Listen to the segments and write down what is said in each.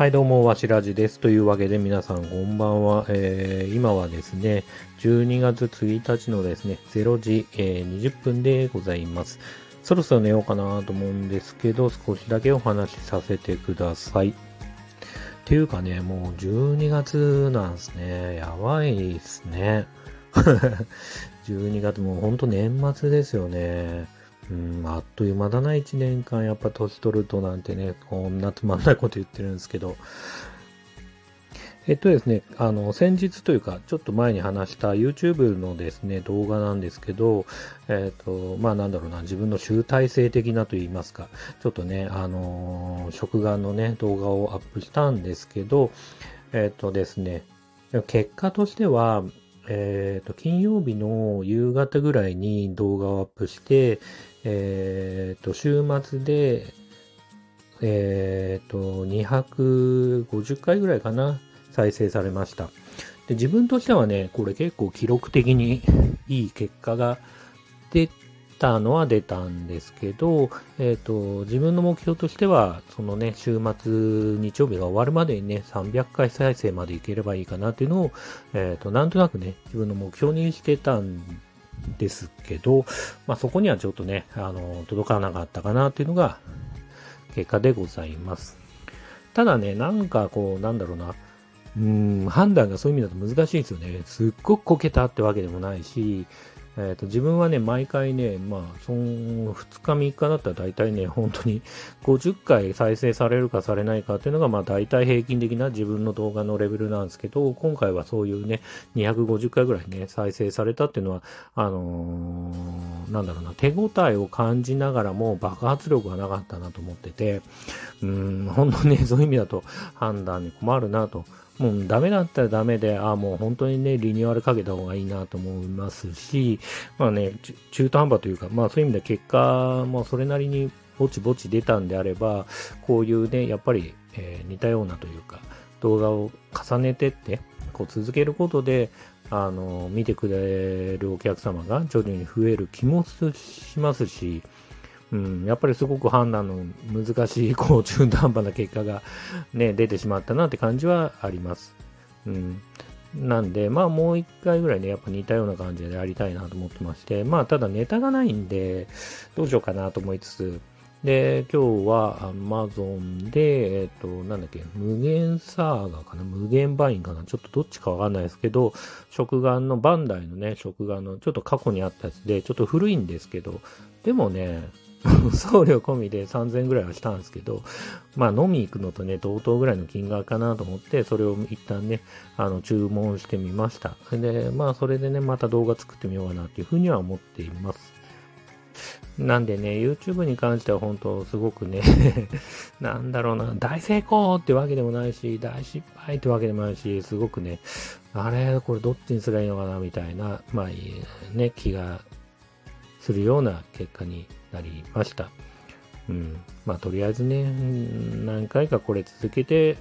はい、どうも、わしらじです。というわけで、皆さん、こんばんは。えー、今はですね、12月1日のですね、0時、えー、20分でございます。そろそろ寝ようかなと思うんですけど、少しだけお話しさせてください。ていうかね、もう12月なんですね。やばいですね。12月もうほんと年末ですよね。うん、あっという間だな、1年間。やっぱ年取るとなんてね、こんなつまんないこと言ってるんですけど。えっとですね、あの、先日というか、ちょっと前に話した YouTube のですね、動画なんですけど、えっと、まあなんだろうな、自分の集大成的なと言いますか、ちょっとね、あのー、食玩のね、動画をアップしたんですけど、えっとですね、結果としては、え、ー、と、金曜日の夕方ぐらいに動画をアップして、え、ー、と、週末で、え、ー、と、250回ぐらいかな、再生されました。で、自分としてはね、これ結構記録的にいい結果が出たのは出たんですけど、えっ、ー、と、自分の目標としては、そのね、週末、日曜日が終わるまでにね、300回再生までいければいいかなっていうのを、えっ、ー、と、なんとなくね、自分の目標にしてたんですけど、まあ、そこにはちょっとね、あの、届かなかったかなっていうのが、結果でございます。ただね、なんかこう、なんだろうな、うん、判断がそういう意味だと難しいんですよね。すっごくこけたってわけでもないし、え、ー、と、自分はね、毎回ね、まあ、その2日3日だったら大体ね、本当に 50回再生されるかされないかっていうのが、まあ、大体平均的な自分の動画のレベルなんですけど、今回はそういうね、250回ぐらいね、再生されたっていうのは、あのー、なんだろうな、手応えを感じながらも爆発力がなかったなと思ってて、うん、本当ね、そういう意味だと判断に困るなともうダメだったらダメで、ああ、もう本当にね、リニューアルかけた方がいいなと思いますし、まあね、中途半端というか、まあそういう意味で結果もそれなりにぼちぼち出たんであれば、こういうね、やっぱり、えー、似たようなというか、動画を重ねてって、こう続けることで、あの、見てくれるお客様が徐々に増える気もしますし、うん、やっぱりすごく判断の難しい、こう、中途半端な結果がね、出てしまったなって感じはあります。うん。なんで、まあもう一回ぐらいね、やっぱ似たような感じでやりたいなと思ってまして、まあただネタがないんで、どうしようかなと思いつつ、で、今日は Amazon で、えっ、と、なんだっけ、無限サーガかな？無限バインかな？ちょっとどっちかわかんないですけど、食玩の、バンダイのね、食玩の、ちょっと過去にあったやつで、ちょっと古いんですけど、でもね、送料込みで3000円ぐらいはしたんですけど、まあ飲み行くのとね、同等ぐらいの金額かなと思って、それを一旦ね、あの、注文してみました。で、まあそれでね、また動画作ってみようかなっていうふうには思っています。なんでね、YouTube に関しては本当すごくね なんだろうな、大成功ってわけでもないし、大失敗ってわけでもないし、すごくね、あれ、これどっちにすればいいのかなみたいな、まあいいね、気がするような結果になりました。うん。まあ、とりあえずね、何回かこれ続けて、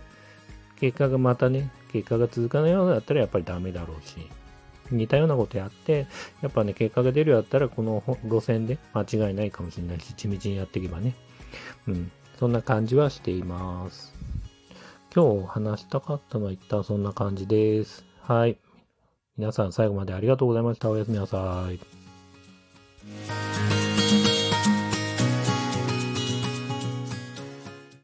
結果がまたね、結果が続かないようだったらやっぱりダメだろうし、似たようなことやって、やっぱね、結果が出るようだったら、この路線で間違いないかもしれないし、地道にやっていけばね。うん。そんな感じはしています。今日話したかったのは一旦そんな感じです。はい。皆さん最後までありがとうございました。おやすみなさい。